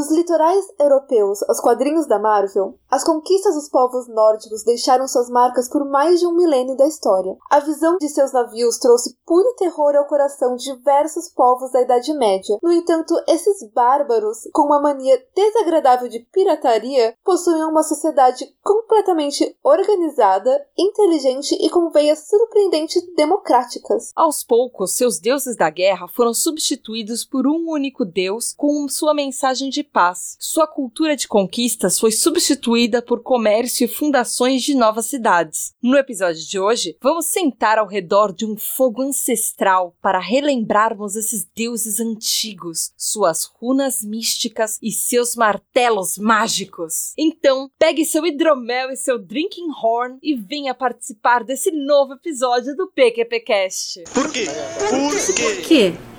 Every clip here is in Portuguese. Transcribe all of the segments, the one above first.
Dos litorais europeus aos quadrinhos da Marvel, as conquistas dos povos nórdicos deixaram suas marcas por mais de um milênio da história. A visão de seus navios trouxe puro terror ao coração de diversos povos da Idade Média. No entanto, esses bárbaros, com uma mania desagradável de pirataria, possuíam uma sociedade completamente organizada, inteligente e com veias surpreendentes democráticas. Aos poucos, seus deuses da guerra foram substituídos por um único deus com sua mensagem de paz. Sua cultura de conquistas foi substituída por comércio e fundações de novas cidades. No episódio de hoje, vamos sentar ao redor de um fogo ancestral para relembrarmos esses deuses antigos, suas runas místicas e seus martelos mágicos. Então, pegue seu hidromel e seu drinking horn e venha participar desse novo episódio do PQPcast. Por quê? Por quê? Por quê?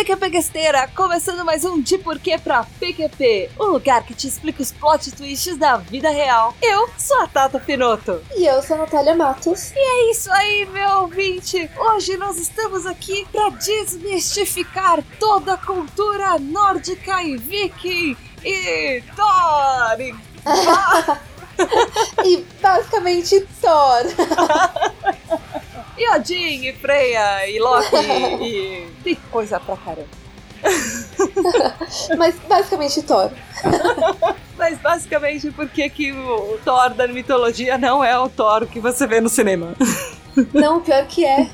galerinha PQP Guesteira, começando mais um De Porquê pra PQP, o lugar que te explica os plot twists da vida real. Eu sou a Tata Pinoto. E eu sou a Natália Matos. É isso aí, meu ouvinte! Hoje nós estamos aqui para desmistificar toda a cultura nórdica e viking e Thor! e E basicamente Thor. E Odin, e Freya, e Loki, e tem coisa pra caramba. Mas basicamente Thor. Mas basicamente porque que o Thor da mitologia não é o Thor que você vê no cinema. Não, pior que é.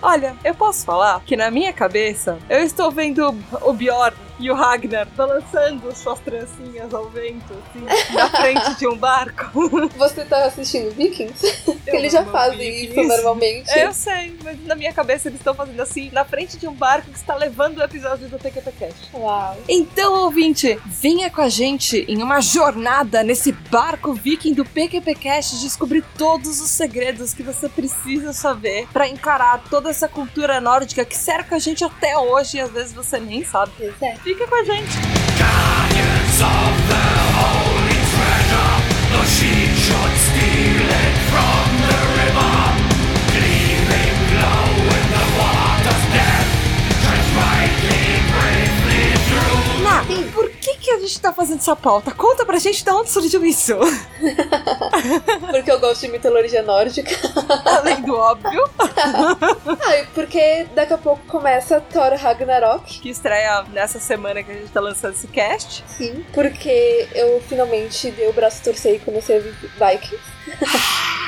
Olha, eu posso falar que na minha cabeça eu estou vendo o Bjorn e o Ragnar balançando suas trancinhas ao vento, assim, na frente de um barco. Você tá assistindo Vikings? Eu eles já fazem Vikings. isso normalmente. Eu sei, mas na minha cabeça eles estão fazendo assim, na frente de um barco que está levando o episódio do PQPcast. Uau. Então, ouvinte, venha com a gente em uma jornada nesse barco viking do PQPcast descobrir todos os segredos que você precisa saber para encarar toda essa cultura nórdica que cerca a gente até hoje e às vezes você nem sabe. Pois é. Fica com a gente. The Holy Treasure, though she should steal it from gente tá fazendo essa pauta? Conta pra gente de onde surgiu isso. Porque eu gosto de mitologia nórdica. Além do óbvio, Ah, e porque daqui a pouco começa Thor Ragnarok. que estreia nessa semana que a gente tá lançando esse cast. Sim. Porque eu finalmente dei o braço torcer e comecei a ver Vikings.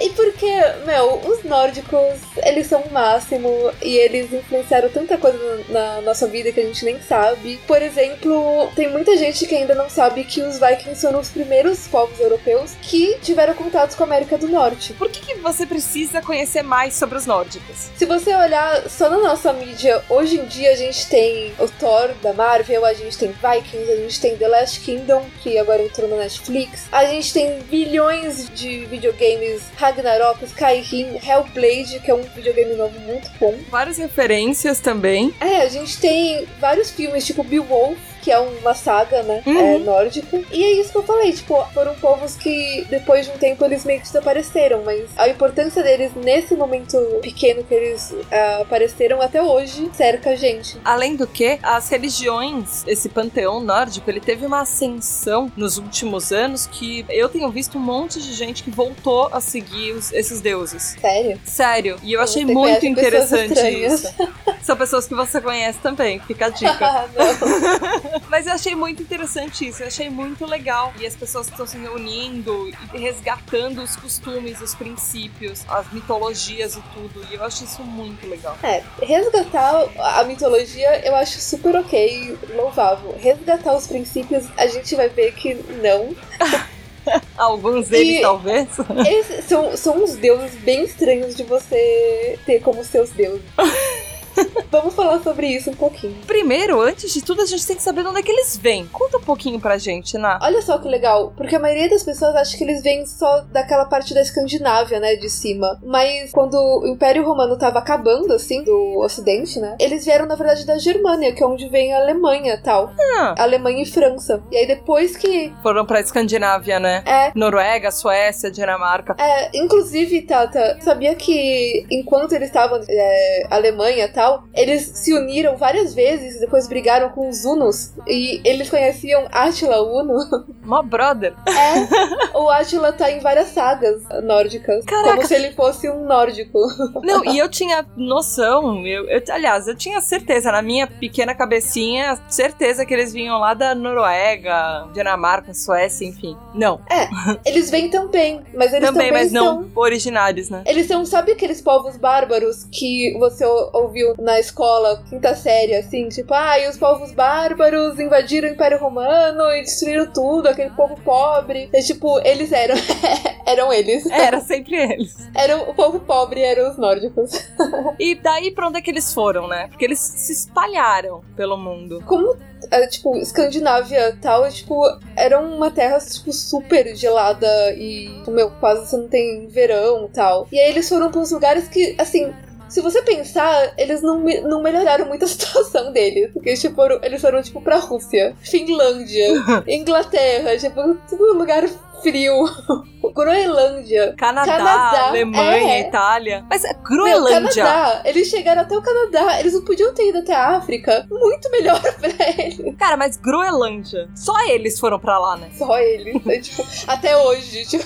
E porque, meu, os nórdicos, eles são o máximo e eles influenciaram tanta coisa na, nossa vida que a gente nem sabe. Por exemplo, tem muita gente que ainda não sabe que os vikings foram os primeiros povos europeus que tiveram contatos com a América do Norte. Por que, que você precisa conhecer mais sobre os nórdicos? Se você olhar só na nossa mídia, hoje em dia a gente tem o Thor da Marvel, a gente tem Vikings, a gente tem The Last Kingdom, que agora entrou na Netflix, a gente tem bilhões de videogames, Ragnarok, Skyrim, Hellblade, que é um videogame novo muito bom. Várias referências também. É, a gente tem vários filmes, tipo Beowulf, que é uma saga, né, Uhum. é, nórdica. E é isso que eu falei, tipo, foram povos que depois de um tempo eles meio que desapareceram, mas a importância deles nesse momento pequeno que eles ah, apareceram até hoje cerca a gente. Além do que, as religiões, esse panteão nórdico, ele teve uma ascensão nos últimos anos que eu tenho visto um monte de gente que voltou a seguir os- esses deuses. Sério? Sério, e eu achei Você muito interessante isso. São pessoas que você conhece também, fica a dica. Ah, não. Mas eu achei muito interessante isso, eu achei muito legal. E as pessoas estão se reunindo e resgatando os costumes, os princípios, as mitologias e tudo. E eu acho isso muito legal. É, resgatar a mitologia eu acho super ok, louvável. Resgatar os princípios, a gente vai ver que não. Alguns deles, E- talvez. São, são uns deuses bem estranhos de você ter como seus deuses. Vamos falar sobre isso um pouquinho. Primeiro, antes de tudo, a gente tem que saber de onde é que eles vêm. Conta um pouquinho pra gente, Ná. Olha só que legal, porque a maioria das pessoas acha que eles vêm só daquela parte da Escandinávia, né, de cima. Mas quando o Império Romano tava acabando, assim, do Ocidente, né, eles vieram, na verdade, da Germânia, que é onde vem a Alemanha e tal. Ah, Alemanha e França. E aí depois que. foram pra Escandinávia, né? É. Noruega, Suécia, Dinamarca. É, inclusive, Tata, sabia que enquanto eles estavam é, Alemanha e tal, eles se uniram várias vezes e depois brigaram com os Hunos. E eles conheciam Átila Uno. Mó brother. É, o Átila tá em várias sagas nórdicas. Caraca. Como se ele fosse um nórdico. Não, e eu tinha noção, eu, eu- aliás, eu tinha certeza, na minha pequena cabecinha, certeza que eles vinham lá da Noruega, Dinamarca, Suécia, enfim. Não, Eles vêm também, mas eles também, também, mas são. não originários, né? Eles são, sabe aqueles povos bárbaros que você ou- na escola, quinta série, assim? Tipo, ah, e os povos bárbaros invadiram o Império Romano e destruíram tudo, aquele povo pobre. É tipo, eles eram. eram eles. Era sempre eles. Eram o povo pobre, eram os nórdicos. E daí pra onde é que eles foram, né? Porque eles se espalharam pelo mundo. Como, é, tipo, Escandinávia e tal, é, tipo, era uma terra, tipo, super gelada e, tipo, meu, quase você não tem verão e tal. E aí eles foram pra uns lugares que, assim, se você pensar, eles não, não melhoraram muito a situação deles. Porque, tipo, foram- eles foram, tipo, pra Rússia, Finlândia, Inglaterra, tipo, tudo lugar frio. Groenlândia. Canadá, Canadá, Alemanha, é. Itália. Mas é Meu, Groenlândia. Canadá, eles chegaram até o Canadá, eles não podiam ter ido até a África. Muito melhor pra eles. Cara, mas Groenlândia. Só eles foram pra lá, né? Só eles, né? tipo, até hoje, tipo.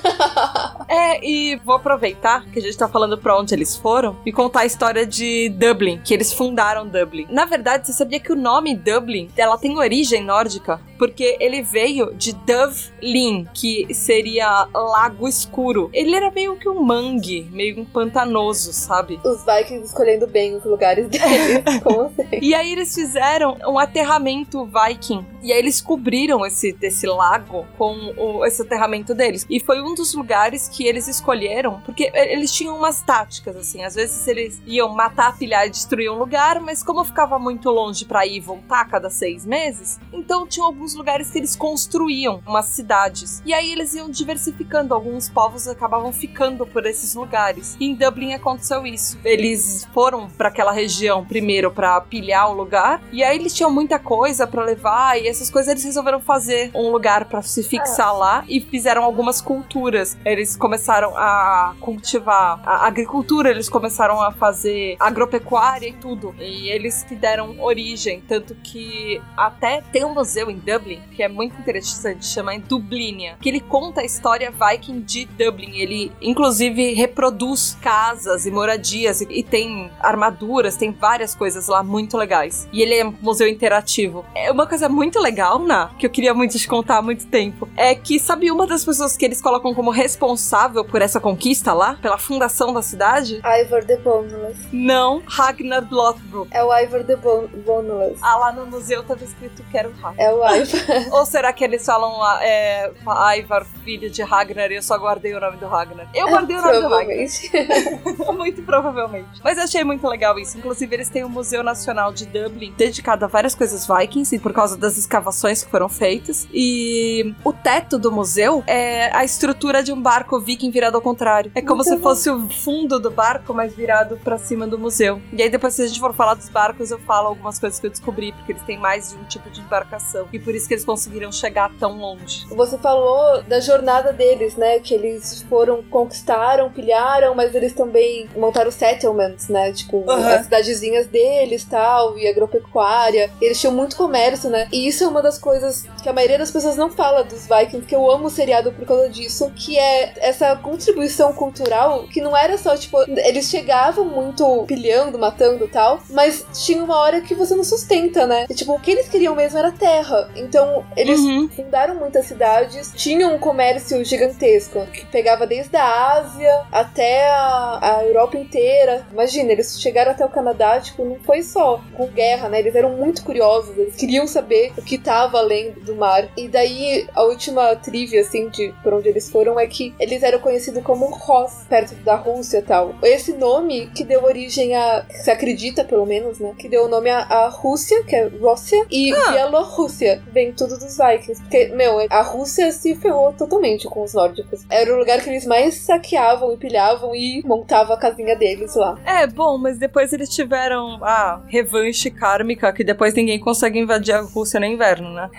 É, e vou aproveitar que a gente tá falando pra onde eles foram e contar a história de Dublin, que eles fundaram Dublin. Na verdade, você sabia que o nome Dublin, ela tem origem nórdica? Porque ele veio de Dovlin, que seria lago escuro. Ele era meio que um mangue, meio um pantanoso, sabe? Os Vikings escolhendo bem os lugares deles. Como assim? E aí eles fizeram um aterramento viking. E aí eles cobriram esse, esse lago com o- esse aterramento deles. E foi um dos lugares que eles escolheram, porque eles tinham umas táticas, assim. Às vezes eles iam matar, pilhar e destruir um lugar, mas como ficava muito longe pra ir e voltar cada seis meses, então tinham alguns lugares que eles construíam umas cidades. E aí eles iam diversificando. Alguns povos acabavam ficando por esses lugares. E em Dublin aconteceu isso. Eles foram pra aquela região primeiro pra pilhar o lugar, e aí eles tinham muita coisa pra levar e essas coisas eles resolveram fazer um lugar pra se fixar lá e fizeram algumas culturas. Eles começaram a cultivar a agricultura, eles começaram a fazer agropecuária e tudo. E eles que deram origem, tanto que até tem um museu em Dublin que é muito interessante, chama Dublinia, que ele conta a história viking de Dublin. Ele inclusive reproduz casas e moradias e, e tem armaduras, tem várias coisas lá muito legais. E ele é um museu interativo. É uma coisa muito legal, Ná, que eu queria muito te contar há muito tempo, é que sabe uma das pessoas que eles colocam como responsável por essa conquista lá, pela fundação da cidade? Ivor the Boneless. Não, Ragnar Lothbrok. É o Ivor the Bon Boneless. Ah, lá no museu tava escrito Quero Ragnar. É o Ivor. Ou será que eles falam lá, é, Ivar, filho de Ragnar, e eu só guardei o nome do Ragnar? Eu guardei o nome do Ragnar. Muito provavelmente. Mas eu achei muito legal isso. Inclusive, eles têm um Museu Nacional de Dublin dedicado a várias coisas vikings, e por causa das escavações que foram feitas. E o teto do museu é a estrutura de um barco viking virado ao contrário. É como Muito se bom. fosse o fundo do barco, mas virado pra cima do museu. E aí, depois, se a gente for falar dos barcos, eu falo algumas coisas que eu descobri, porque eles têm mais de um tipo de embarcação. E por isso que eles conseguiram chegar tão longe. Você falou da jornada deles, né? Que eles foram, conquistaram, pilharam, mas eles também montaram settlements, né? Tipo, as cidadezinhas deles tal, e agropecuária. Eles tinham muito comércio, né? E isso é uma das coisas que a maioria das pessoas não fala dos Vikings, que eu amo o seriado por causa disso, que é essa contribuição cultural que não era só, tipo, eles chegavam muito pilhando, matando tal, mas tinha uma hora que você não sustenta, né? E, tipo, o que eles queriam mesmo era terra. Então, eles Uhum. fundaram muitas cidades, tinham um comércio gigantesco, que pegava desde a Ásia até a, a Europa inteira. Imagina, eles chegaram até o Canadá, tipo, não foi só com guerra, né? Eles eram muito curiosos, eles queriam saber o que tava além do mar. E daí, a última trivia, assim, de por onde eles foram é que eles eram conhecidos como Ross, perto da Rússia e tal. Esse nome que deu origem a. se acredita, pelo menos, né? Que deu o nome à Rússia, que é Rússia, e ah. Bielorrússia. Vem tudo dos Vikings. Porque, meu, a Rússia se ferrou totalmente com os nórdicos. Era o lugar que eles mais saqueavam e pilhavam e montavam a casinha deles lá. É, bom, mas depois eles tiveram a revanche kármica, que depois ninguém consegue invadir a Rússia no inverno, né?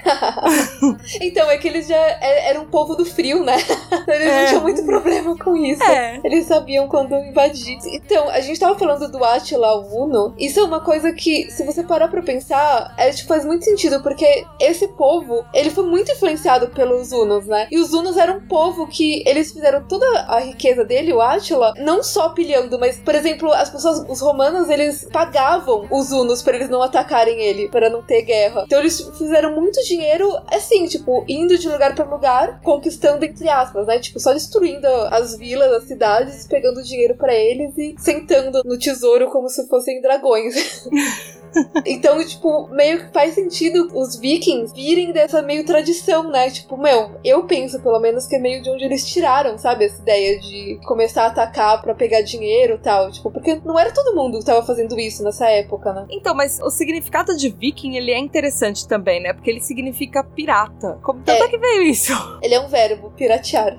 então, é que eles já é, eram um povo do frio, né? Eles é. não tinham muito problema com isso. É. Eles sabiam quando invadir. Então, a gente tava falando do Attila Uno. Isso é uma coisa que, se você parar pra pensar, é, tipo, faz muito sentido, porque esse povo, ele foi muito influenciado pelos Hunos, né? E os Hunos eram um povo que eles fizeram toda a riqueza dele, o Attila, não só pilhando, mas, por exemplo, as pessoas, os romanos, eles pagavam os Hunos para eles não atacarem ele, para não ter guerra. Então eles fizeram muito dinheiro, assim, tipo, indo de lugar para lugar, conquistando entre aspas, né? Tipo, só destruindo as vilas, as cidades, pegando dinheiro para eles e sentando no tesouro como se fossem dragões. então, tipo, meio que faz sentido os vikings virem dessa meio tradição, né? Tipo, meu, eu penso pelo menos que é meio de onde eles tiraram, sabe? Essa ideia de começar a atacar para pegar dinheiro e tal. Tipo, porque não era todo mundo que tava fazendo isso nessa época, né? Então, mas o significado de viking, ele é interessante também, né? Porque ele significa pirata. Como tanto é, é que veio isso? Ele é um verbo, piratear.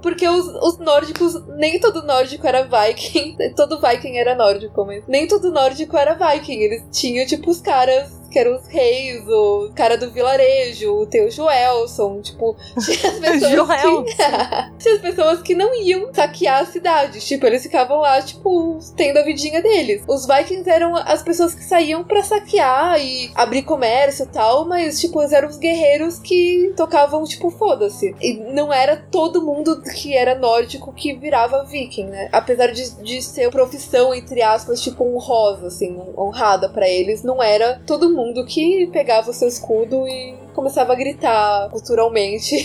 porque os, os nórdicos, nem todo nórdico era viking. Todo viking era nórdico, mas nem todo nórdico era viking. Eles tipo, os caras que eram os reis, o cara do vilarejo, o teu Joelson, tipo, tinha as pessoas que... tinha as pessoas que não iam saquear as cidades, tipo, eles ficavam lá, tipo, tendo a vidinha deles. Os vikings eram as pessoas que saíam para saquear e abrir comércio e tal, mas, tipo, eles eram os guerreiros que tocavam, tipo, foda-se. E não era todo mundo que era nórdico que virava viking, né? Apesar de, de ser profissão, entre aspas, tipo, honrosa, assim, honrada para eles, não era todo mundo mundo que pegava o seu escudo e começava a gritar culturalmente.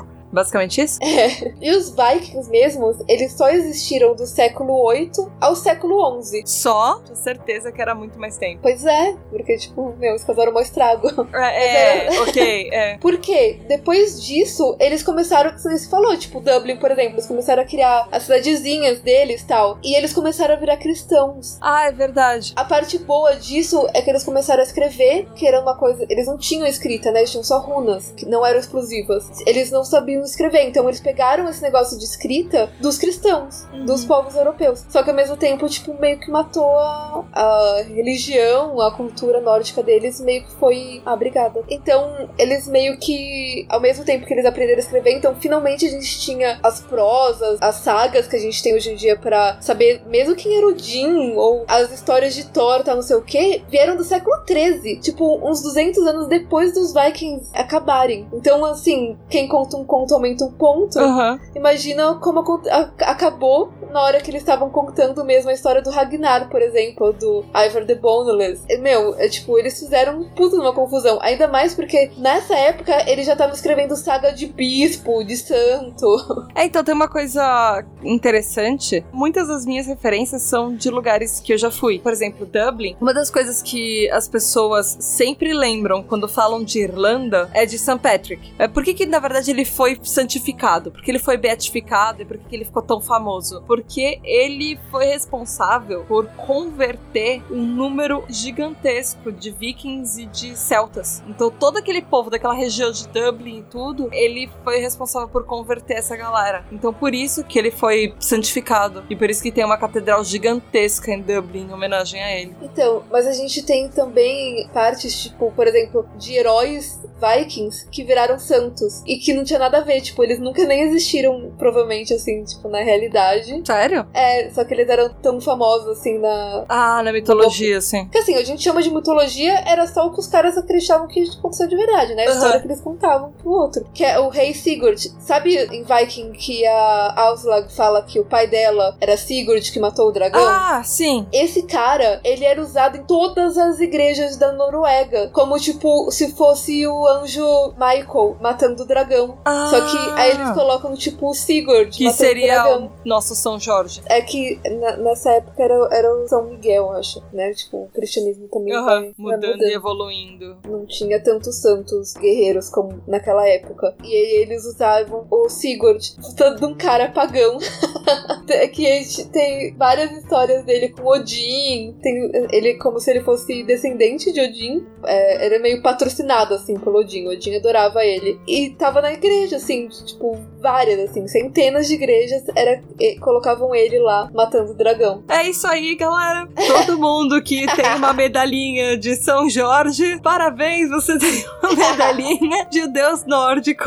é. Basicamente isso? É. E os Vikings mesmos, eles só existiram do século 8 ao século 11. Só? Tinha certeza que era muito mais tempo. Pois é, porque, tipo, meu, eles causaram um estrago. É, é ok, é. Porque depois disso, eles começaram, como você falou, tipo, Dublin, por exemplo, eles começaram a criar as cidadezinhas deles e tal. E eles começaram a virar cristãos. Ah, é verdade. A parte boa disso é que eles começaram a escrever, que era uma coisa. Eles não tinham escrita, né? Eles tinham só runas, que não eram exclusivas. Eles não sabiam escrever. Então eles pegaram esse negócio de escrita dos cristãos, uhum. dos povos europeus. Só que ao mesmo tempo, tipo, meio que matou a, a religião, a cultura nórdica deles, meio que foi abrigada. Então, eles meio que, ao mesmo tempo que eles aprenderam a escrever, então finalmente a gente tinha as prosas, as sagas que a gente tem hoje em dia para saber, mesmo quem era Odin, ou as histórias de Thor, tá não sei o que, vieram do século 13, tipo, uns 200 anos depois dos Vikings acabarem. Então, assim, quem conta um conto aumenta um ponto. Uhum. Imagina como a, a, acabou na hora que eles estavam contando mesmo a história do Ragnar, por exemplo, do Ivor the Boneless. Meu, é tipo, eles fizeram um puto numa confusão. Ainda mais porque nessa época eles já estavam escrevendo saga de bispo, de santo. É, então tem uma coisa interessante. Muitas das minhas referências são de lugares que eu já fui. Por exemplo, Dublin. Uma das coisas que as pessoas sempre lembram quando falam de Irlanda é de St. Patrick. É, por que, que na verdade ele foi santificado? Porque ele foi beatificado e por que ele ficou tão famoso? Porque ele foi responsável por converter um número gigantesco de vikings e de celtas. Então todo aquele povo daquela região de Dublin e tudo, ele foi responsável por converter essa galera. Então por isso que ele foi santificado e por isso que tem uma catedral gigantesca em Dublin em homenagem a ele. Então, mas a gente tem também partes tipo, por exemplo, de heróis vikings que viraram santos e que não tinha nada a ver, tipo, eles nunca nem existiram, provavelmente, assim, tipo, na realidade. Sério? É, só que eles eram tão famosos, assim, na. Ah, na mitologia, sim. Porque assim, a gente chama de mitologia, era só o que os caras acreditavam que aconteceu de verdade, né? A uhum. história que eles contavam pro outro. Que é o rei Sigurd. Sabe em Viking que a Auslag fala que o pai dela era Sigurd que matou o dragão? Ah, sim. Esse cara, ele era usado em todas as igrejas da Noruega. Como, tipo, se fosse o anjo Michael matando o dragão. Ah, Só que aí eles colocam, tipo, o Sigurd que seria o nosso São Jorge. É que na- nessa época era, era o São Miguel, acho, né? Tipo, o cristianismo também Aham, vai, vai mudando e evoluindo. Não tinha tantos santos guerreiros como naquela época. E aí eles usavam o Sigurd, todo um cara pagão. que a gente tem várias histórias dele com Odin. Tem ele como se ele fosse descendente de Odin. É, ele é meio patrocinado, assim, pelo Odin. Odin adorava ele. E tava na igreja, assim, tipo, várias, assim, centenas de igrejas era, colocavam ele lá matando o dragão. É isso aí, galera. Todo mundo que tem uma medalhinha de São Jorge, parabéns, você tem uma medalhinha de deus nórdico.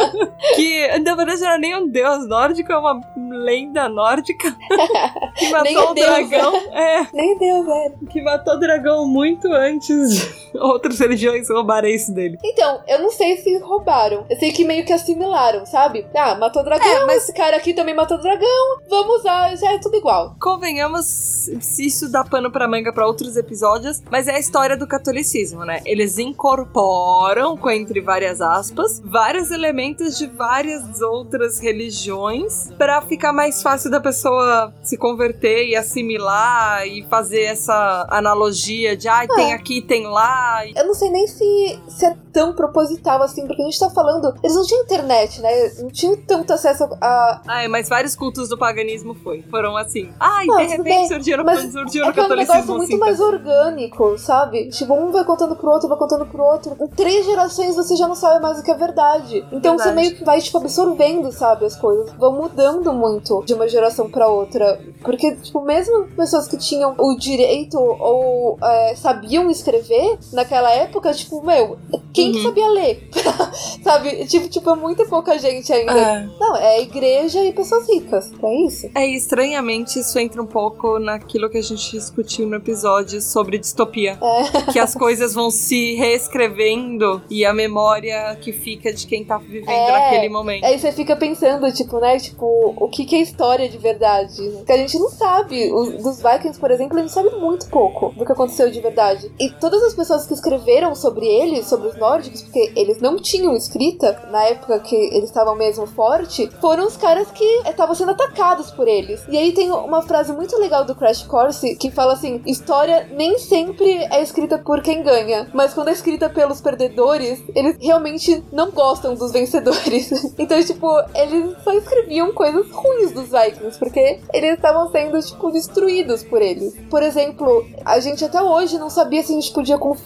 que, na verdade, não era nem um deus nórdico, é uma lenda nórdica. que Nem matou é o deus, dragão. É, Nem deu, velho. que matou o dragão muito antes de outras religiões roubarem isso dele. Então, eu não sei se roubaram. Eu sei que meio que assimilaram, sabe? Ah, matou o dragão, É, mas- esse cara aqui também matou o dragão. Vamos usar, já é tudo igual. Convenhamos se isso dá pano pra manga pra outros episódios, mas é a história do catolicismo, né? Eles incorporam, com entre várias aspas, vários elementos de várias outras religiões pra ficar mais fácil da pessoa se converter e assimilar e fazer essa analogia de ai, tem aqui, tem lá. Eu não sei nem se, se é tão proposital assim, porque a gente tá falando. Eles não tinham internet, né? Não tinham tanto acesso a. Ai, mas vários cultos do paganismo foi. Foram assim. Ai, Não, de repente bem, surgiram, mas surgiram É que é um negócio muito assim. mais também. orgânico, sabe? Tipo, um vai contando pro outro, vai contando pro outro. Em três gerações você já não sabe mais o que é verdade. Então você Verdade. meio que vai, tipo, absorvendo, sabe? As coisas vão mudando muito de uma geração pra outra. Porque, tipo, mesmo pessoas que tinham o direito ou é, sabiam escrever naquela época, tipo, meu, quem que Uhum. sabia ler? sabe? Tipo, tipo, é muito pouca gente ainda. É. Não, é igreja e pessoas ricas. É isso. É, estranhamente isso entra um pouco naquilo que a gente discutiu no episódio sobre distopia. É. Que as coisas vão se reescrevendo e a memória que fica de quem tá vivendo É. naquele momento. Aí você fica pensando, tipo, né? Tipo, o que, que é história de verdade? Que a gente não sabe. Os, dos Vikings, por exemplo, a gente sabe muito pouco do que aconteceu de verdade. E todas as pessoas que escreveram sobre eles, sobre os nórdicos, porque eles não tinham escrita na época que eles estavam mesmo forte, foram os caras que estavam sendo atacados por eles. E aí tem uma frase muito legal do Crash Course que fala assim: história nem sempre é escrita por quem ganha, mas quando é escrita pelos perdedores, eles realmente não gostam dos vencedores. então, tipo, eles só escreviam coisas ruins dos Vikings, porque eles estavam sendo, tipo, destruídos por eles. Por exemplo, a gente até hoje não sabia se a gente podia confiar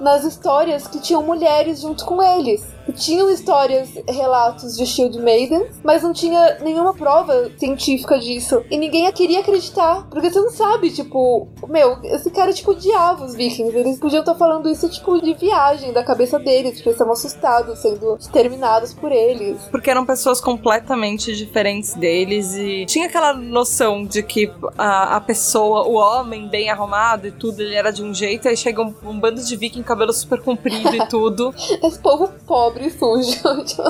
nas histórias que tinham mulheres junto com eles. Tinham histórias, relatos de Shield Maiden, mas não tinha nenhuma prova científica disso. E ninguém queria acreditar, porque você não sabe, tipo, meu, esse cara, tipo, odiava os vikings. Eles podiam estar falando isso, tipo, de viagem da cabeça deles, porque eles estavam assustados, sendo exterminados por eles. Porque eram pessoas completamente diferentes deles e tinha aquela noção de que a, a pessoa, o homem bem arrumado e tudo, ele era de um jeito, aí chega um, um bando de viking, cabelo super comprido e tudo. Esse povo pobre e sujo. tipo,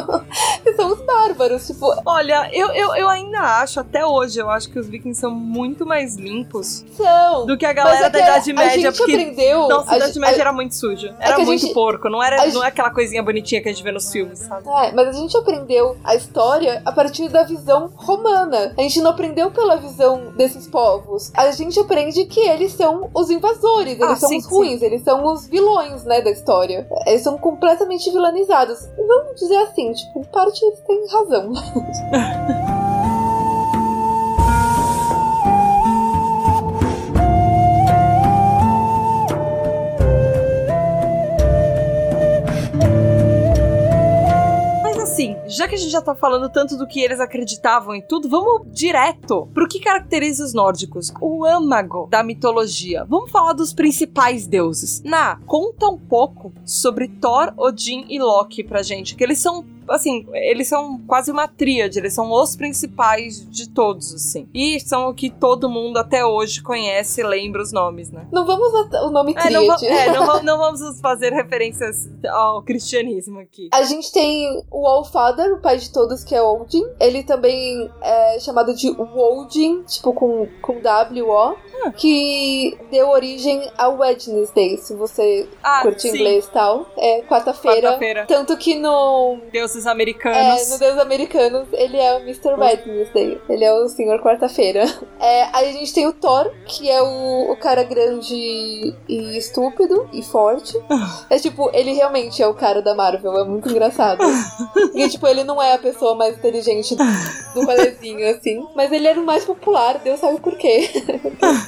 são os bárbaros, tipo, Olha, eu, eu, eu ainda acho, até hoje, eu acho que os vikings são muito mais limpos são. do que a galera é da Idade a Média, gente porque aprendeu. nossa, a a Idade gente- Média era muito suja. Era que a muito gente- porco, não, era, a não é aquela coisinha bonitinha que a gente vê nos filmes, sabe? É, mas a gente aprendeu a história a partir da visão romana. A gente não aprendeu pela visão desses povos. A gente aprende que eles são os invasores, eles Ah, são sim, os ruins, eles são os vilões, né, da história. Eles são completamente vilanizados. Vamos dizer assim, tipo, parte têm razão. assim, já que a gente já tá falando tanto do que eles acreditavam e tudo, vamos direto pro que caracteriza os nórdicos. O âmago da mitologia. Vamos falar dos principais deuses. Na, conta um pouco sobre Thor, Odin e Loki pra gente, que eles são assim, eles são quase uma tríade, eles são os principais de todos, assim. E são o que todo mundo até hoje conhece e lembra os nomes, né? Não vamos o nome É, não, va- tríade. é, não, va- não vamos fazer referências ao cristianismo aqui. A gente tem o Allfather, o pai de todos, que é Odin. Ele também é chamado de Woldin, tipo com, com W-O. Que deu origem ao Wednesday, se você Ah, curte sim. inglês e tal. É quarta-feira. Quarta-feira. Tanto que no. Deuses É, americanos. no Deus Americanos, ele é o Mr. Wednesday. Ele é o Senhor Quarta-feira. É, aí a gente tem o Thor, que é o, o cara grande e estúpido e forte. É tipo, ele realmente é o cara da Marvel, é muito engraçado. E tipo, ele não é a pessoa mais inteligente do rolezinho, assim. Mas ele era o mais popular, Deus sabe por quê.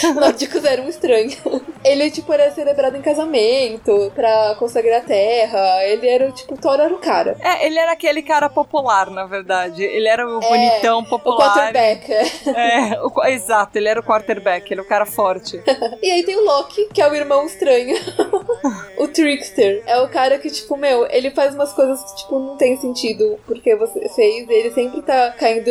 Nórdicos eram estranhos. Ele, tipo, era celebrado em casamento, pra consagrar a terra. Ele era, tipo, Thor era o cara. É, ele era aquele cara popular, na verdade. Ele era o bonitão O popular. quarterback. é. É, o exato, ele era o quarterback, ele é o cara forte. E aí tem o Loki, que é o irmão estranho. o Trickster. É o cara que, tipo, meu, ele faz umas coisas que, tipo, não tem sentido porque você fez. Ele sempre tá caindo,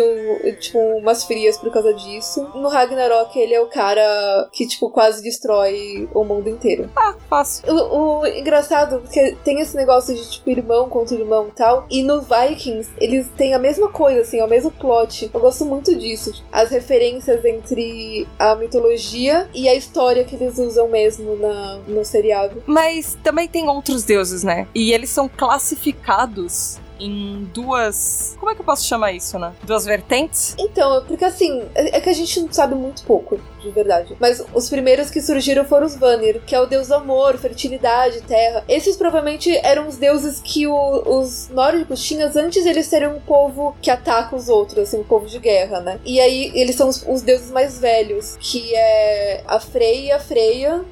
tipo, umas frias por causa disso. No Ragnarok, ele é o cara que, tipo, quase destrói o mundo inteiro. Ah, fácil. O, o engraçado, porque tem esse negócio de, tipo, irmão contra irmão e tal. E no Vikings, eles têm a mesma coisa, assim, é o mesmo plot. Eu gosto muito disso. As referências entre a mitologia e a história que eles usam mesmo na, no seriado. Mas também tem outros deuses, né? E eles são classificados em duas. Como é que eu posso chamar isso, né? Duas vertentes? Então, porque assim, é é que a gente sabe muito pouco, de verdade. Mas os primeiros que surgiram foram os Vanir, que é o deus amor, fertilidade, terra. Esses provavelmente eram os deuses que o- os nórdicos tinham antes de eles serem um povo que ataca os outros, assim, um povo de guerra, né? E aí eles são os, os deuses mais velhos, que é a Frey e a Freya.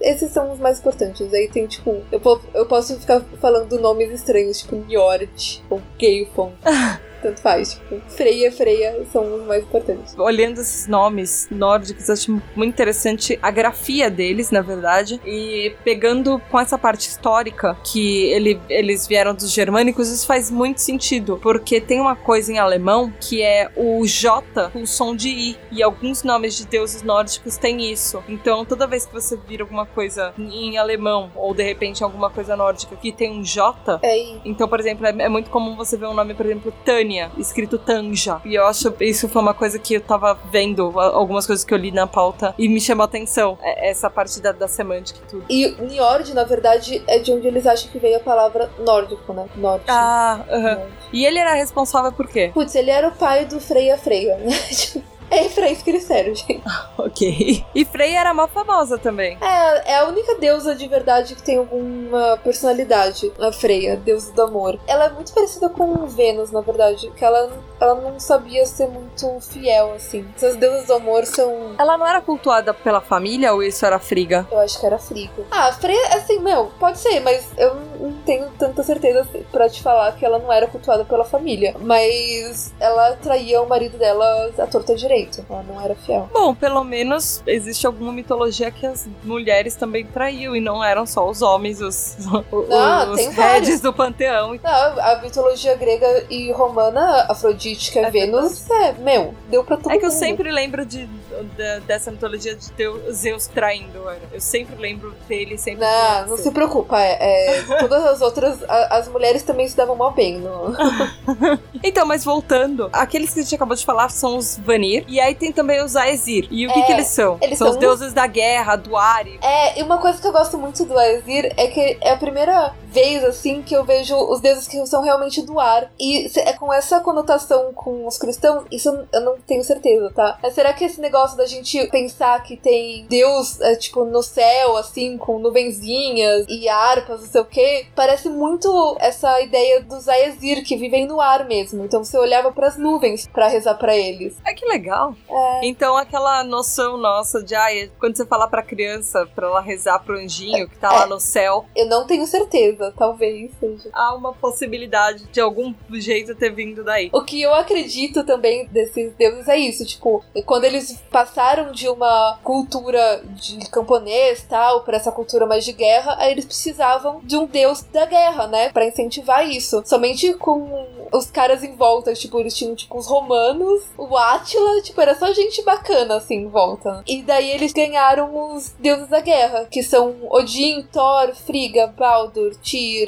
Esses são os mais importantes. Aí tem, tipo, eu, eu posso ficar falando nomes estranhos, tipo Njord ou Geifon. Tanto faz, tipo, Freya, Freya são os mais importantes. Olhando esses nomes nórdicos, acho muito interessante a grafia deles, na verdade. E pegando com essa parte histórica que ele- eles vieram dos germânicos, isso faz muito sentido. Porque tem uma coisa em alemão que é o J com som de I. E alguns nomes de deuses nórdicos têm isso. Então toda vez que você vira alguma coisa em alemão, ou de repente alguma coisa nórdica que tem um J, É, então, por exemplo, é, é muito comum você ver um nome, por exemplo, Tânia, escrito Tanja. E eu acho isso foi uma coisa que eu tava vendo, algumas coisas que eu li na pauta, e me chamou a atenção. é- Essa parte da, da semântica e tudo. E Njord, na verdade, é de onde eles acham que veio a palavra nórdico, né? Norte. Ah, aham. Norte. E ele era responsável por quê? Putz, ele era o pai do Freya Freya, né? É eles servem, gente. Ok. E Frey era mó famosa também. É, é a única deusa de verdade que tem alguma personalidade, a Freya, deusa do amor. Ela é muito parecida com Vênus, na verdade, que ela, ela não sabia ser muito fiel, assim. Essas deusas do amor são. Ela não era cultuada pela família ou isso era Friga? Eu acho que era Friga. Ah, Freya, assim, meu, pode ser, mas eu não tenho tanta certeza pra te falar que ela não era cultuada pela família. Mas ela traía o marido dela à torta direito. Ela não era fiel. Bom, pelo menos existe alguma mitologia que as mulheres também traíam e não eram só os homens, os, os, Ah, os heads vários. do panteão. Não, a mitologia grega e romana, Afrodite, que é, Vênus, é, meu, deu pra todo É que eu mundo. sempre lembro de, de- dessa mitologia de Deus, Zeus traindo. Eu sempre lembro dele, sempre. Não, não se preocupa, é, é, todas as outras, a- as mulheres também se davam mal bem. No... Então, mas voltando, aqueles que a gente acabou de falar são os Vanir. E aí tem também os Aesir. E o que, É, que eles são? eles são os são deuses da guerra, do Ari. É, e uma coisa que eu gosto muito do Aesir é que é a primeira vez, assim, que eu vejo os deuses que são realmente do ar. E é com essa conotação com os cristãos, isso eu não tenho certeza, tá? Mas será que esse negócio da gente pensar que tem Deus, é, tipo, no céu, assim, com nuvenzinhas e harpas, não sei o quê, parece muito essa ideia dos Aesir, que vivem no ar mesmo. Então você olhava pras nuvens pra rezar pra eles. É que legal. É. Então, aquela noção nossa de, ai, quando você falar pra criança, pra ela rezar pro anjinho que tá lá no céu, Eu não tenho certeza, talvez seja. há uma possibilidade de algum jeito ter vindo daí. O que eu acredito também desses deuses é isso, tipo, quando eles passaram de uma cultura de camponês tal para essa cultura mais de guerra, aí eles precisavam de um deus da guerra, né, Pra incentivar isso. Somente com os caras em volta, tipo, eles tinham tipo os romanos, o Átila, tipo, era só gente bacana assim em volta. E daí eles ganharam os deuses da guerra, que são Odin, Thor, Frigga, Baldur,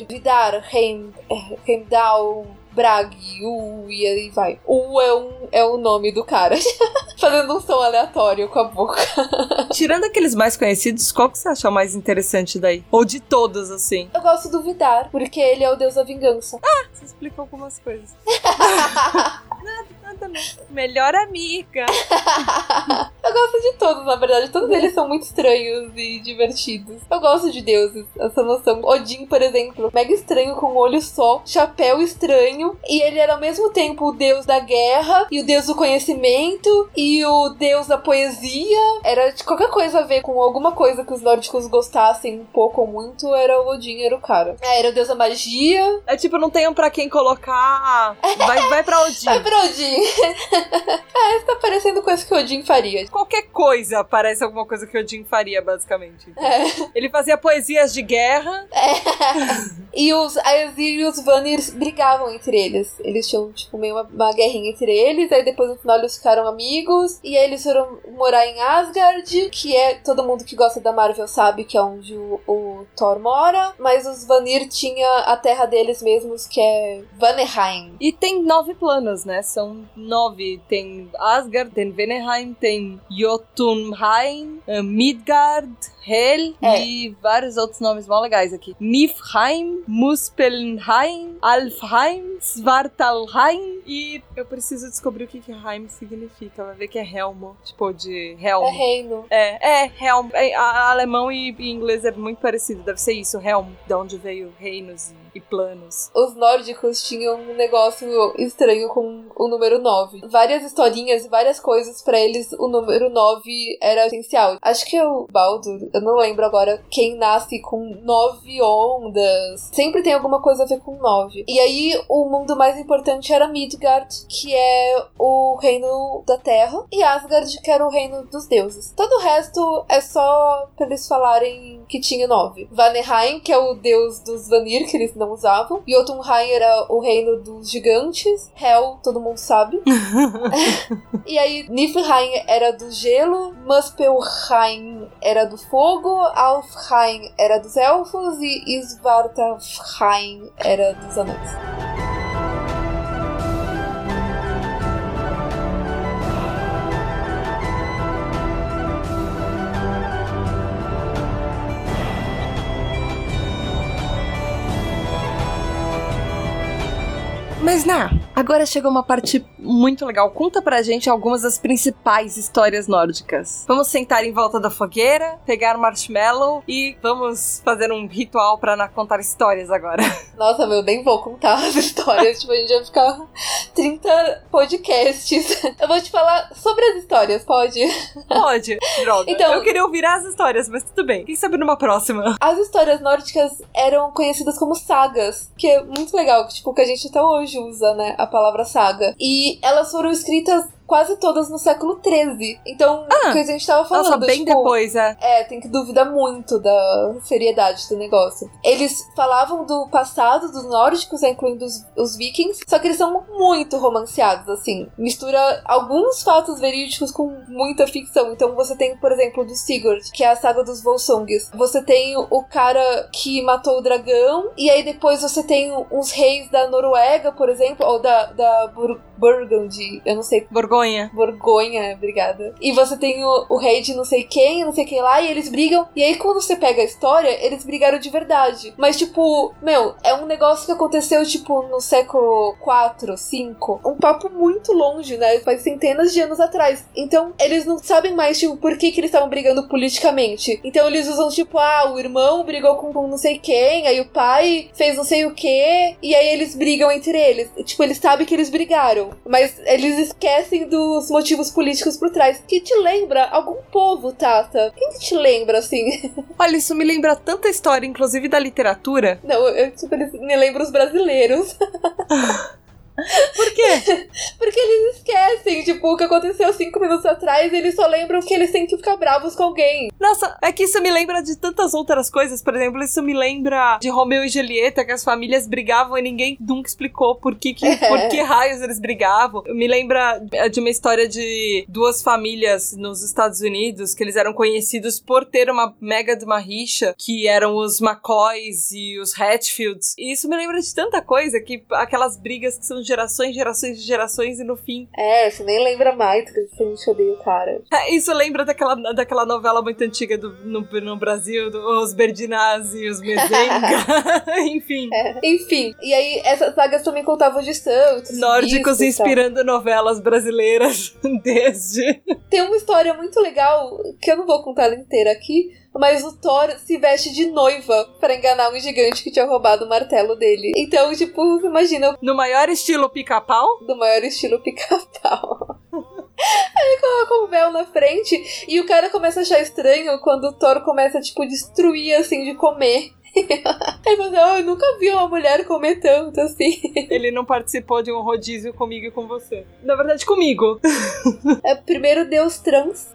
Vidar, Heim, eh, Heimdall, Brag, U e aí vai. U é, um, é o nome do cara. Fazendo um som aleatório com a boca. Tirando aqueles mais conhecidos, qual que você acha mais interessante daí? Ou de todos, assim? Eu gosto do Vidar, porque ele é o deus da vingança. Você explicou algumas coisas. nada, nada mesmo. Melhor amiga. Eu gosto de todos, na verdade. Todos eles são muito estranhos e divertidos. Eu gosto de deuses, essa noção. Odin, por exemplo, mega estranho com um olho só, chapéu estranho, e ele era ao mesmo tempo o deus da guerra e o deus do conhecimento e o deus da poesia. Era de qualquer coisa a ver com alguma coisa que os nórdicos gostassem um pouco ou muito, era o Odin, era o cara. Ah, era o deus da magia. É tipo, não tenho pra quem colocar. Vai, vai pra Odin. Vai pra Odin. ah, isso tá parecendo coisa que o Odin faria. Qualquer coisa parece alguma coisa que Odin faria, basicamente. É. Ele fazia poesias de guerra. E os Aesir e os Vanir brigavam entre eles. Eles tinham, tipo, meio uma, uma guerrinha entre eles. Aí depois no final eles ficaram amigos. E aí eles foram morar em Asgard, que é todo mundo que gosta da Marvel sabe que é onde o, o Thor mora. Mas os Vanir tinha a terra deles mesmos, que é Vaneheim. E tem nove planos, né? São nove. Tem Asgard, tem Veneheim, tem Jotunheim, eh, Midgard, Hel É. e vários outros nomes mó legais aqui. Niflheim, Muspelheim, Alfheim, Svartalheim e eu preciso descobrir o que que Heim significa. Vai ver que é Helmo, tipo de É Helm. reino. É, é, Helm. É, alemão e, e inglês é muito parecido, deve ser isso, Helm, de onde veio reinos e, e planos. Os nórdicos tinham um negócio estranho com o número 9. Várias historinhas e várias coisas pra eles, o número 9 era essencial. Acho que é o Baldur, eu não lembro agora quem nasce com nove ondas. Sempre tem alguma coisa a ver com nove. E aí o mundo mais importante era Midgard, que é o reino da terra, e Asgard, que era o reino dos deuses. Todo o resto é só pra eles falarem que tinha nove. Vaneheim, que é o deus dos Vanir, que eles não usavam. Jotunheim era o reino dos gigantes. Hel, todo mundo sabe. e aí, Niflheim era do gelo. Muspelheim era do fogo. Alfheim era dos elfos. E Svartalfheim era dos anões. Mas, Ná, agora chegou uma parte muito legal. Conta pra gente algumas das principais histórias nórdicas. Vamos sentar em volta da fogueira, pegar marshmallow e vamos fazer um ritual pra contar histórias agora. Nossa, meu, nem vou contar as histórias. tipo, a gente vai ficar 30 podcasts. Eu vou te falar sobre as histórias, pode? Pode, droga. Então- Eu queria ouvir as histórias, mas tudo bem. Quem sabe numa próxima? As histórias nórdicas eram conhecidas como sagas, que é muito legal, tipo, que a gente até hoje usa, né, a palavra saga. E elas foram escritas quase todas no século XIII. Então, Ah, o que a gente tava falando, Nossa, bem tipo, depois, é. É, tem que duvidar muito da seriedade do negócio. Eles falavam do passado dos nórdicos, né, incluindo os, os vikings, só que eles são muito romanceados, assim. Mistura alguns fatos verídicos com muita ficção. Então você tem, por exemplo, do Sigurd, que é a saga dos Volsungs. Você tem o cara que matou o dragão, e aí depois você tem uns reis da Noruega, por exemplo, ou da, da Bur Burgundy, eu não sei Borgonha. Borgonha, obrigada. E você tem o, o rei de não sei quem, não sei quem lá, e eles brigam. E aí, quando você pega a história, eles brigaram de verdade. Mas, tipo, meu, é um negócio que aconteceu, tipo, no século 4, 5. Um papo muito longe, né? Faz centenas de anos atrás. Então, eles não sabem mais, tipo, por que, que eles estavam brigando politicamente. Então, eles usam, tipo, ah, o irmão brigou com, com não sei quem, aí o pai fez não sei o que, e aí eles brigam entre eles. Tipo, eles sabem que eles brigaram, mas eles esquecem dos motivos políticos por trás. Que te lembra algum povo, Tata? Quem que te lembra, assim? Olha, isso me lembra tanta história, inclusive da literatura. Não, eu, tipo, me lembro os brasileiros. Por quê? Porque eles esquecem, tipo, o que aconteceu cinco minutos atrás, eles só lembram que eles têm que ficar bravos com alguém. Nossa, é que isso me lembra de tantas outras coisas. Por exemplo, isso me lembra de Romeu e Julieta, que as famílias brigavam e ninguém nunca explicou por que, que, por que raios eles brigavam. Me lembra de uma história de duas famílias nos Estados Unidos que eles eram conhecidos por ter uma mega de uma rixa, que eram os McCoys e os Hatfields. E isso me lembra de tanta coisa, que aquelas brigas que são gerações, gerações, gerações e no fim. É, você nem lembra mais que a gente odeia o cara. Isso lembra daquela, daquela novela muito antiga do, no, no Brasil, do, os Berdinazzi, os Mezenga, enfim. É. Enfim, e aí essas sagas também contavam de santos. Nórdicos inspirando novelas brasileiras desde. Tem uma história muito legal, que eu não vou contar ela inteira aqui, mas o Thor se veste de noiva para enganar um gigante que tinha roubado o martelo dele. Então, tipo, imagina. No maior estilo pica-pau? Do maior estilo pica-pau. Aí coloca um véu na frente e o cara começa a achar estranho quando o Thor começa, tipo, destruir, assim, de comer. Aí você, oh, eu nunca vi uma mulher comer tanto assim. Ele não participou de um rodízio comigo e com você. Na verdade, comigo. É primeiro Deus trans.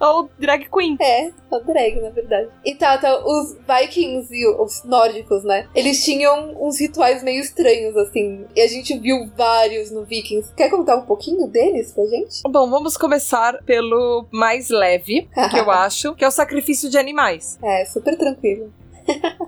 Ou drag queen. É, o drag, na verdade. E tá, tá, os Vikings e os nórdicos, né? Eles tinham uns rituais meio estranhos, assim. E a gente viu vários no Vikings. Quer contar um pouquinho deles pra gente? Bom, vamos começar pelo mais leve, que eu acho, que é o sacrifício de animais. É, super tranquilo.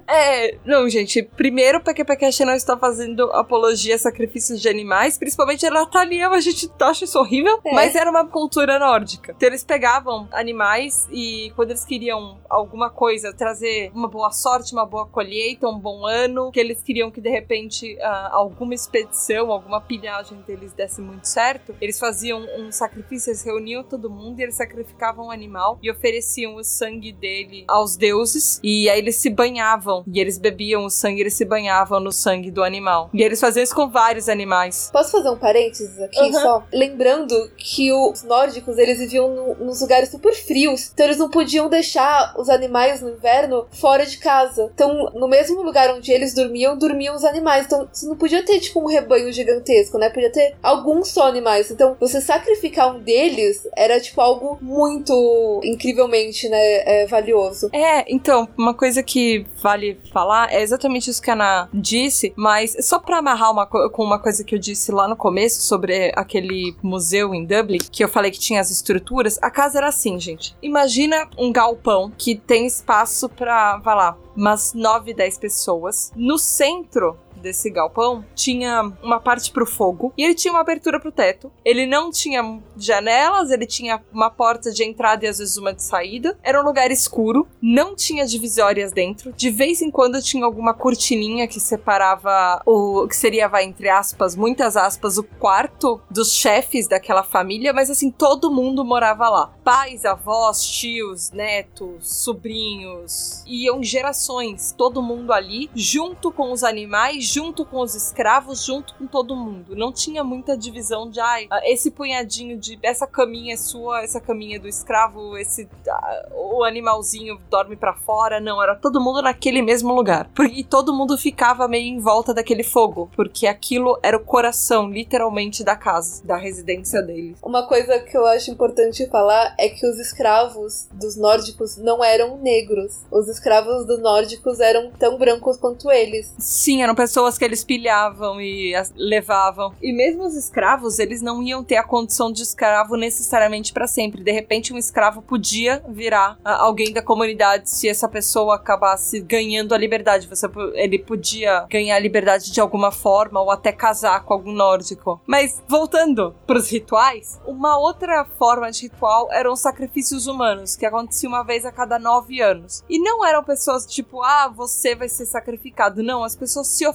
É, não, gente. Primeiro, o PQPcast não está fazendo apologia a sacrifícios de animais, principalmente a Natalia, a gente acha isso horrível, É. mas era uma cultura nórdica. Então eles pegavam animais e quando eles queriam alguma coisa, trazer uma boa sorte, uma boa colheita, um bom ano, que eles queriam que de repente ah, alguma expedição, alguma pilhagem deles desse muito certo, eles faziam um sacrifício, eles reuniam todo mundo e eles sacrificavam um animal e ofereciam o sangue dele aos deuses e aí eles se banhavam e eles bebiam o sangue, eles se banhavam no sangue do animal. E eles faziam isso com vários animais. Posso fazer um parênteses aqui Uhum. só? Lembrando que os nórdicos, eles viviam no- nos lugares super frios. Então eles não podiam deixar os animais no inverno fora de casa. Então, no mesmo lugar onde eles dormiam, dormiam os animais. Então, você não podia ter, tipo, um rebanho gigantesco, né? Podia ter alguns só animais. Então, você sacrificar um deles era, tipo, algo muito incrivelmente, né, é, valioso. É, então, uma coisa que vale falar é exatamente isso que a Ana disse, mas só pra amarrar uma co- com uma coisa que eu disse lá no começo sobre aquele museu em Dublin, que eu falei que tinha as estruturas, a casa era assim, gente. Imagina um galpão que tem espaço pra, vai lá, umas 9, 10 pessoas. No centro desse galpão tinha uma parte pro fogo e ele tinha uma abertura pro teto. Ele não tinha janelas, ele tinha uma porta de entrada e às vezes uma de saída. Era um lugar escuro, não tinha divisórias dentro. De vez em quando tinha alguma cortininha que separava o que seria, vai entre aspas, muitas aspas, o quarto dos chefes daquela família, mas assim, todo mundo morava lá. Pais, avós, tios, netos, sobrinhos, iam gerações, todo mundo ali, junto com os animais, junto com os escravos, junto com todo mundo. Não tinha muita divisão de, ai, esse punhadinho de, essa caminha é sua, essa caminha é do escravo, esse, ah, o animalzinho dorme pra fora. Não, era todo mundo naquele mesmo lugar. Porque- E todo mundo ficava meio em volta daquele fogo, porque aquilo era o coração, literalmente, da casa, da residência deles. Uma coisa que eu acho importante falar é que os escravos dos nórdicos não eram negros. Os escravos dos nórdicos eram tão brancos quanto eles. Sim, eram pessoas que eles pilhavam e as levavam. E mesmo os escravos, eles não iam ter a condição de escravo necessariamente pra sempre. De repente, um escravo podia virar ah, alguém da comunidade se essa pessoa acabasse ganhando a liberdade. Você, ele podia ganhar a liberdade de alguma forma ou até casar com algum nórdico. Mas voltando pros rituais, uma outra forma de ritual eram os sacrifícios humanos, que acontecia uma vez a cada nove anos. E não eram pessoas tipo, ah, você vai ser sacrificado. Não, as pessoas se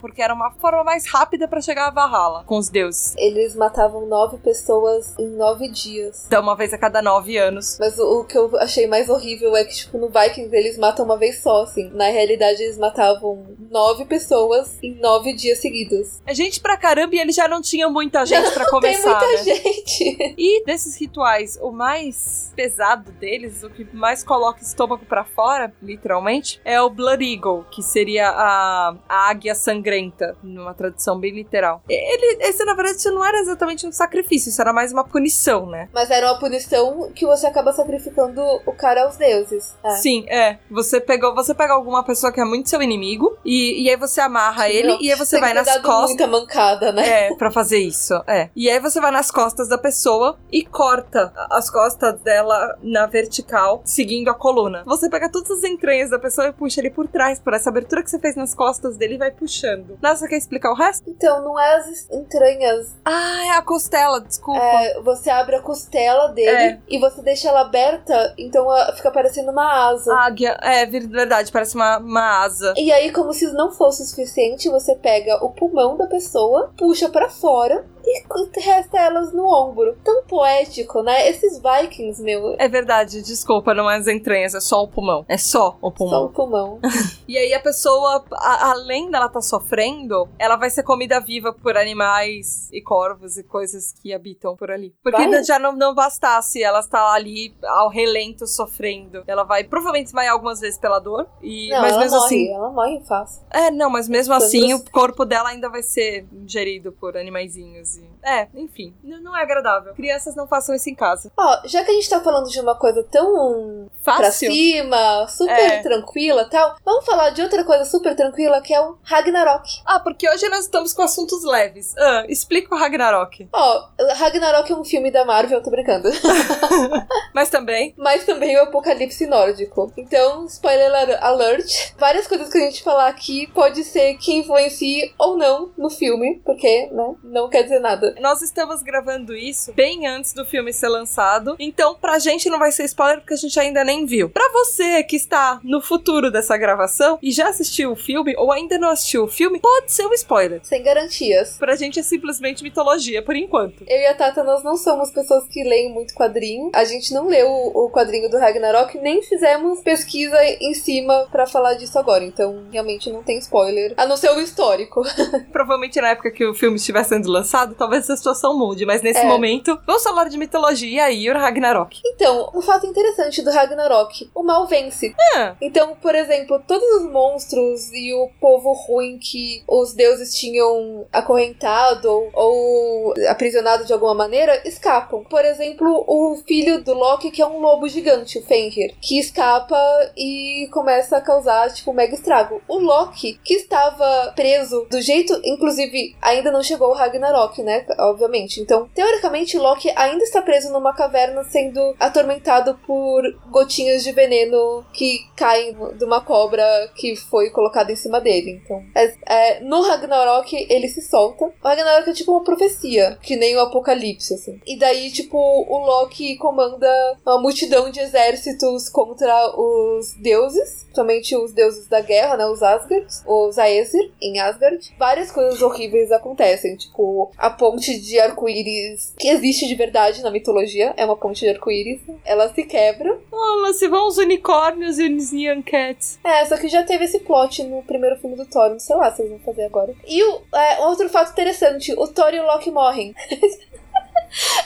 porque era uma forma mais rápida pra chegar a Valhalla com os deuses. Eles matavam nove pessoas em nove dias. Então, uma vez a cada nove anos. Mas o, o que eu achei mais horrível é que, tipo, no Vikings eles matam uma vez só, assim. Na realidade, eles matavam nove pessoas em nove dias seguidos. É gente pra caramba e eles já não tinham muita gente pra começar, Tem né? muita gente. E desses rituais, o mais pesado deles, o que mais coloca estômago pra fora, literalmente, é o Blood Eagle, que seria a, a águia sangrenta, numa tradução bem literal. Ele, esse, na verdade, isso não era exatamente um sacrifício, isso era mais uma punição, né? Mas era uma punição que você acaba sacrificando o cara aos deuses. É. Sim, é. Você pegou, você pega alguma pessoa que é muito seu inimigo e, e aí você amarra ele Não, e aí você Tem vai nas costas. muita mancada, né? É, pra fazer isso, é. E aí você vai nas costas da pessoa e corta as costas dela na vertical, seguindo a coluna. Você pega todas as entranhas da pessoa e puxa ele por trás, por essa abertura que você fez nas costas dele e vai puxando. Nossa, quer explicar o resto? Então, não é as entranhas. Ah, é a costela, desculpa. É, você abre a costela dele É. e você deixa ela aberta, então ela fica parecendo uma asa. Águia, é ver- verdade, parece uma, uma asa. E aí, como se não fosse o suficiente, você pega o pulmão da pessoa, puxa pra fora e resta elas no ombro. Tão poético, né? Esses vikings, meu. É verdade, desculpa, não é as entranhas, é só o pulmão. É só o Só pulmão. o pulmão. E aí a pessoa, a- além dela estar sofrendo, ela vai ser comida viva por animais e corvos e coisas que habitam por ali. Porque Vai? já não, não bastasse ela estar ali ao relento sofrendo. Ela vai provavelmente desmaiar algumas vezes pela dor. E, Não, mas ela mesmo morre, assim. ela morre fácil. É, não, mas mesmo assim o corpo dela ainda vai ser ingerido por animaizinhos. E... É, enfim. Não é agradável. Crianças não façam isso em casa. Ó, já que a gente tá falando de uma coisa tão pra Fácil. cima, super É. tranquila e tal, vamos falar de outra coisa super tranquila que é o Ragnarok. Ah, porque hoje nós estamos com assuntos leves. Ah, explica o Ragnarok. Ó, Ragnarok é um filme da Marvel, tô brincando. Mas também. Mas também o apocalipse nórdico. Então, spoiler alert. Várias coisas que a gente falar aqui pode ser que influencie ou não no filme, porque, né, não quer dizer nada. Nós estamos gravando isso bem antes do filme ser lançado, então pra gente não vai ser spoiler porque a gente ainda nem viu. Pra você que está no futuro dessa gravação e já assistiu o filme ou ainda não assistiu o filme, pode ser um spoiler. Sem garantias. Pra gente é simplesmente mitologia por enquanto. Eu e a Tata, nós não somos pessoas que leem muito quadrinho. A gente não leu o quadrinho do Ragnarok, nem fizemos pesquisa em cima pra falar disso agora. Então, realmente não tem spoiler. A não ser o histórico. Provavelmente na época que o filme estiver sendo lançado, talvez a situação mude, mas nesse É. momento, vamos falar de mitologia e o Ragnarok. Então, um fato interessante do Ragnarok: o mal vence. Ah, Então, por exemplo, todos os monstros e o povo ruim que os deuses tinham acorrentado ou, ou aprisionado de alguma maneira escapam. Por exemplo, o filho do Loki, que é um lobo gigante, o Fenrir, que escapa e começa a causar, tipo, um mega estrago. O Loki, que estava preso do jeito, inclusive, ainda não chegou o Ragnarok, né? Obviamente. Então, teoricamente, Loki ainda está preso numa caverna sendo atormentado por gotinhas de veneno que caem de uma cobra que foi colocada em cima dele. Então, é- é, no Ragnarok, ele se solta. O Ragnarok é tipo uma profecia, que nem o Apocalipse, assim. E daí, tipo, o Loki comanda uma multidão de exércitos contra os deuses, somente os deuses da guerra, né? Os Asgard, os Aesir, em Asgard. Várias coisas horríveis acontecem, tipo, a ponte de arco-íris, que existe de verdade na mitologia, é uma ponte de arco-íris, ela se quebra. olha, se vão os unicórnios e os Nyan Cats. É, só que já teve esse plot no primeiro filme do Thor, não sei lá se eles vão fazer agora. E o, é, outro fato interessante, o Thor e o Loki morrem.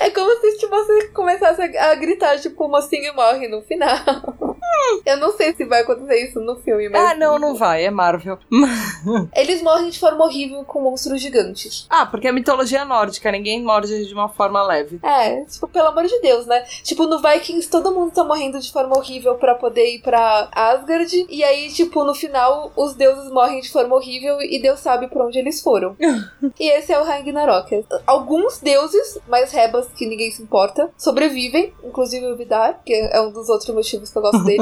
É como se tipo, você começasse a, a gritar, tipo, o mocinho morre no final. Eu não sei se vai acontecer isso no filme, mas. Ah, não, não vai, é Marvel. Eles morrem de forma horrível com monstros gigantes. Ah, porque é mitologia nórdica, ninguém morde de uma forma leve. É, tipo, pelo amor de Deus, né? Tipo, no Vikings todo mundo tá morrendo de forma horrível pra poder ir pra Asgard. E aí, tipo, no final, os deuses morrem de forma horrível e Deus sabe pra onde eles foram. e esse é o Ragnarok. Alguns deuses, mais rebas que ninguém se importa, sobrevivem, inclusive o Vidar, que é um dos outros motivos que eu gosto dele.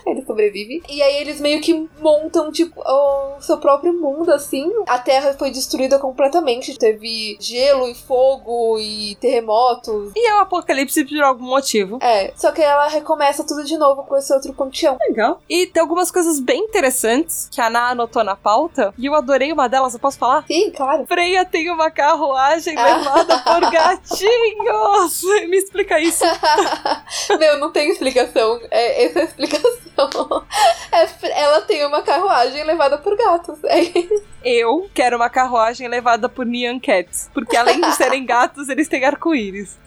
ele sobrevive. E aí eles meio que montam, tipo, o seu próprio mundo, assim. A Terra foi destruída completamente. Teve gelo e fogo e terremotos. E é o apocalipse por algum motivo. É, só que ela recomeça tudo de novo com esse outro panteão. Legal. E tem algumas coisas bem interessantes que a Ana anotou na pauta. E eu adorei uma delas, eu posso falar? Sim, claro. Freia tem uma carruagem Ah. levada por gatinhos! Me explica isso. Meu, não tem explicação. É, essa é a explicação. É, ela tem uma carruagem levada por gatos. É Eu quero uma carruagem levada por Nyan Cats. Porque além de serem gatos, eles têm arco-íris.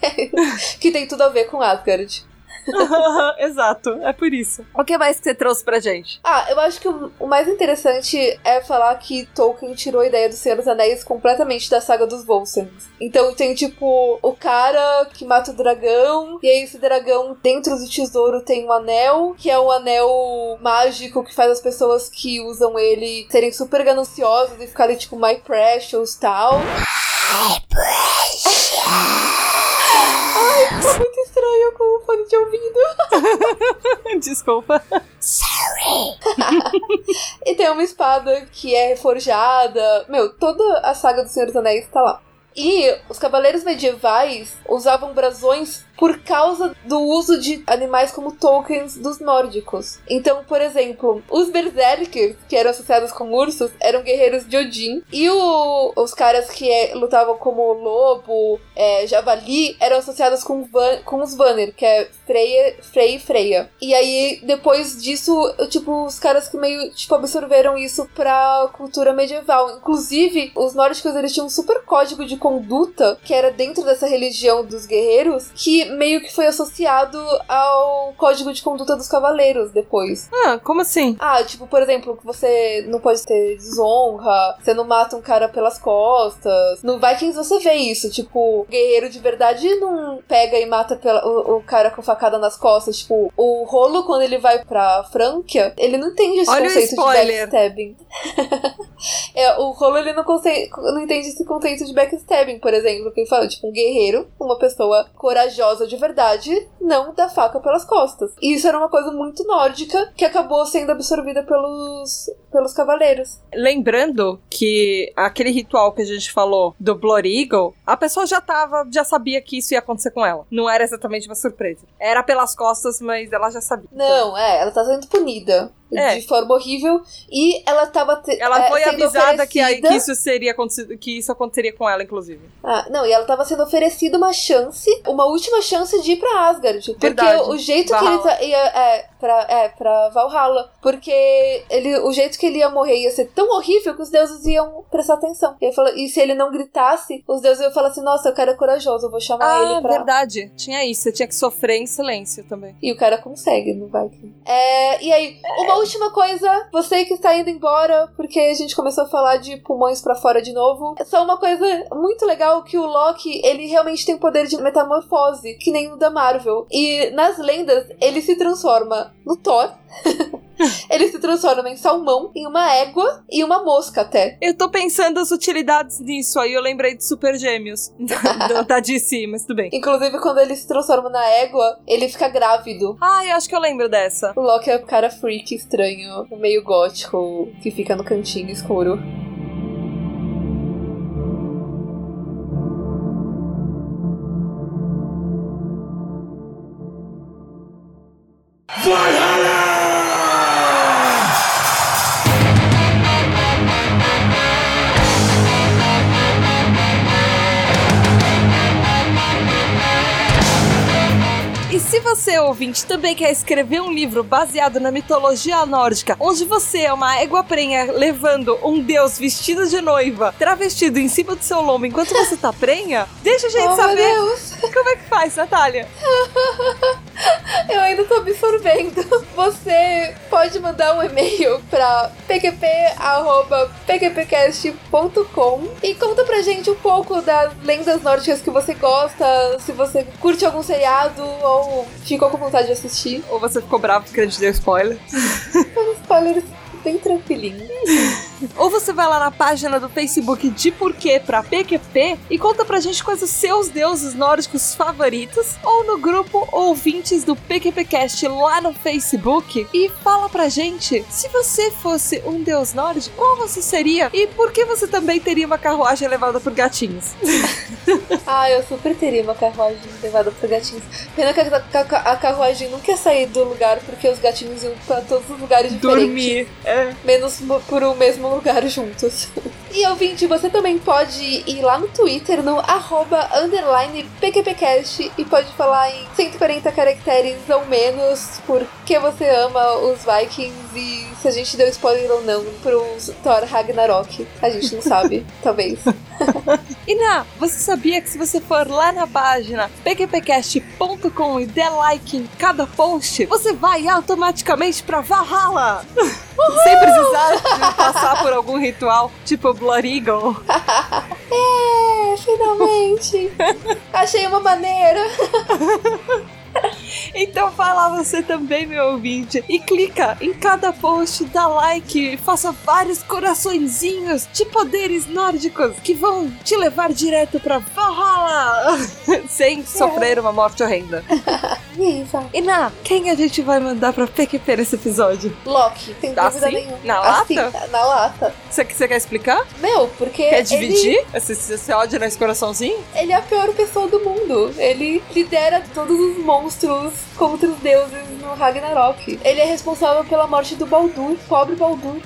que tem tudo a ver com Asgard. Exato, é por isso. O que mais que você trouxe pra gente? Ah, eu acho que o, o mais interessante é falar que Tolkien tirou a ideia do Senhor dos Anéis completamente da saga dos Volsungs. Então tem, tipo, o cara que mata o dragão, e aí esse dragão, dentro do tesouro, tem um anel, que é um anel mágico que faz as pessoas que usam ele serem super gananciosas e ficarem, tipo, my precious e tal. My precious. Ai, ficou muito estranho com o fone de ouvido. Desculpa. Sorry. e tem uma espada que é reforjada. Meu, toda a saga do Senhor dos Anéis tá lá. E os cavaleiros medievais usavam brasões por causa do uso de animais como tokens dos nórdicos. Então, por exemplo, os berserkers, que eram associados com ursos, eram guerreiros de Odin, e o, os caras que é, lutavam como lobo, é, javali, eram associados com, Van, com os Vanner, que é Freya, Frey e Freya. E aí, depois disso, tipo, os caras que meio, tipo, absorveram isso pra cultura medieval. Inclusive, os nórdicos, eles tinham um super código de conduta, que era dentro dessa religião dos guerreiros, que meio que foi associado ao código de conduta dos cavaleiros depois. Ah, como assim? Ah, tipo, por exemplo, que você não pode ter desonra, você não mata um cara pelas costas. No Vikings você vê isso, tipo, o guerreiro de verdade não pega e mata pela, o, o, cara com facada nas costas. Tipo, o rolo, quando ele vai pra Franquia, ele não entende esse Olha conceito de backstabbing. é, o rolo, ele não, conce... não entende esse conceito de backstabbing, por exemplo, que ele fala, tipo, um guerreiro, uma pessoa corajosa de verdade, não da faca pelas costas. E isso era uma coisa muito nórdica que acabou sendo absorvida pelos, pelos cavaleiros. Lembrando que aquele ritual que a gente falou do Blood Eagle, a pessoa já tava, já sabia que isso ia acontecer com ela. Não era exatamente uma surpresa. Era pelas costas, mas ela já sabia. Não, é, ela tá sendo punida. É. De forma horrível. E ela tava. Ela é, foi avisada que, que, isso seria que isso aconteceria com ela, inclusive. Ah, não, e ela tava sendo oferecida uma chance, uma última chance de ir pra Asgard. Porque Verdade. o jeito Valhalla. que ele tá, ia. É, pra, é, pra Valhalla. Porque ele, o jeito que ele ia morrer ia ser tão horrível que os deuses iam prestar atenção. E, falou, e se ele não gritasse, os deuses iam falar assim: Nossa, o cara é corajoso, eu vou chamar ah, ele pra. verdade. Tinha isso, você tinha que sofrer em silêncio também. E o cara consegue, não vai. É, e aí, uma última coisa, você que está indo embora, porque a gente começou a falar de pulmões para fora de novo. É só uma coisa muito legal que o Loki, ele realmente tem poder de metamorfose, que nem o da Marvel. E nas lendas, ele se transforma no Thor. Ele se transforma em salmão, em uma égua e uma mosca até. Eu tô pensando as utilidades disso, aí eu lembrei de Super Gêmeos. da DC, mas tudo bem. Inclusive, quando ele se transforma na égua, ele fica grávido. Ah, eu acho que eu lembro dessa. O Loki é o cara freak estranho, meio gótico, que fica no cantinho escuro. Você, ouvinte, também quer escrever um livro baseado na mitologia nórdica, onde você é uma égua prenha levando um deus vestido de noiva, travestido em cima do seu lombo enquanto você tá prenha, deixa a gente oh, saber como é que faz, Natália. Eu ainda tô absorvendo. Você pode mandar um e-mail pra pqp.pqpcast.com e conta pra gente um pouco das lendas nórdicas que você gosta, se você curte algum seriado ou ficou com vontade de assistir. Ou você ficou bravo porque a gente deu spoiler. Spoilers bem tranquilinho. Ou você vai lá na página do Facebook de Porquê pra PQP e conta pra gente quais os seus deuses nórdicos favoritos, ou no grupo Ouvintes do PQPcast lá no Facebook e fala pra gente se você fosse um deus nórdico, qual você seria e por que você também teria uma carruagem levada por gatinhos. ah, eu super teria uma carruagem levada por gatinhos. Pena que a, a, a carruagem nunca ia sair do lugar porque os gatinhos iam pra todos os lugares diferentes. Dormir. É. Menos por o mesmo lugar juntos. E ouvinte, você também pode ir lá no Twitter, no arroba underline PQPcast e pode falar em 140 caracteres ou menos por que você ama os Vikings e se a gente deu spoiler ou não pro Thor Ragnarok. A gente não sabe, talvez. Ina, você sabia que se você for lá na página pqpcast.com e der like em cada post, você vai automaticamente pra Valhalla? Sem precisar passar por algum ritual, tipo Blood Eagle. É, finalmente! Achei uma maneira! Então vai lá você também, meu ouvinte, e clica em cada post, dá like, faça vários coraçõezinhos de poderes nórdicos que vão te levar direto pra Valhalla sem sofrer uma morte horrenda. Viva! E na, quem a gente vai mandar pra PQP nesse episódio? Loki, sem dúvida Assim? nenhuma. Na Assim, lata? na lata. Você, quer explicar? Meu, porque Quer ele, dividir esse, esse ódio nesse coraçãozinho? ele é a pior pessoa do mundo. Ele lidera todos os monstros contra os deuses no Ragnarok. Ele é responsável pela morte do Baldur, pobre Baldur.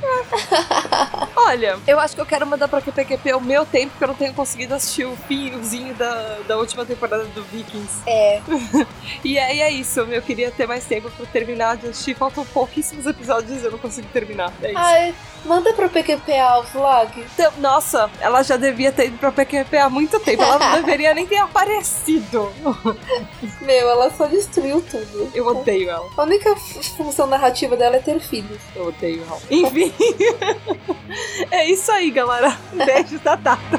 Olha, eu acho que eu quero mandar pra PQP o meu tempo, porque eu não tenho conseguido assistir o finzinho da, da última temporada do Vikings. É, E aí é isso, eu queria ter mais tempo pra terminar de assistir. Faltam pouquíssimos episódios e eu não consigo terminar. É isso. ai, manda pro PQP Alflag. Então, nossa, ela já devia ter ido pra PQP há muito tempo. Ela não deveria nem ter aparecido. Meu, ela só destruiu tudo. Eu odeio ela. A única função narrativa dela é ter filhos. Eu odeio ela. Enfim. é isso aí, galera. Beijo da Tata.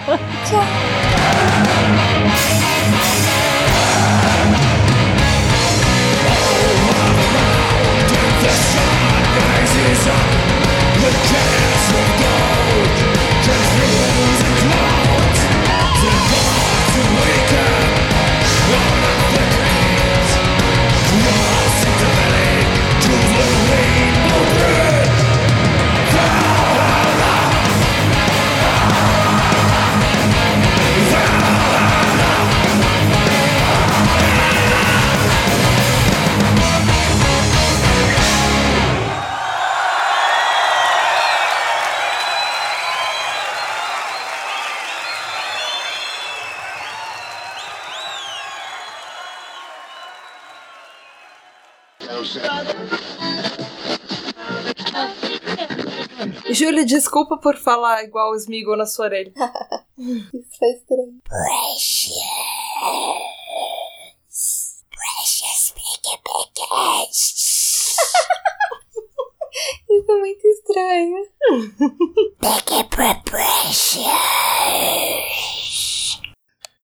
Júlia, desculpa por falar igual o Smeagol na sua orelha. Isso foi estranho. Isso é muito estranho. Precious.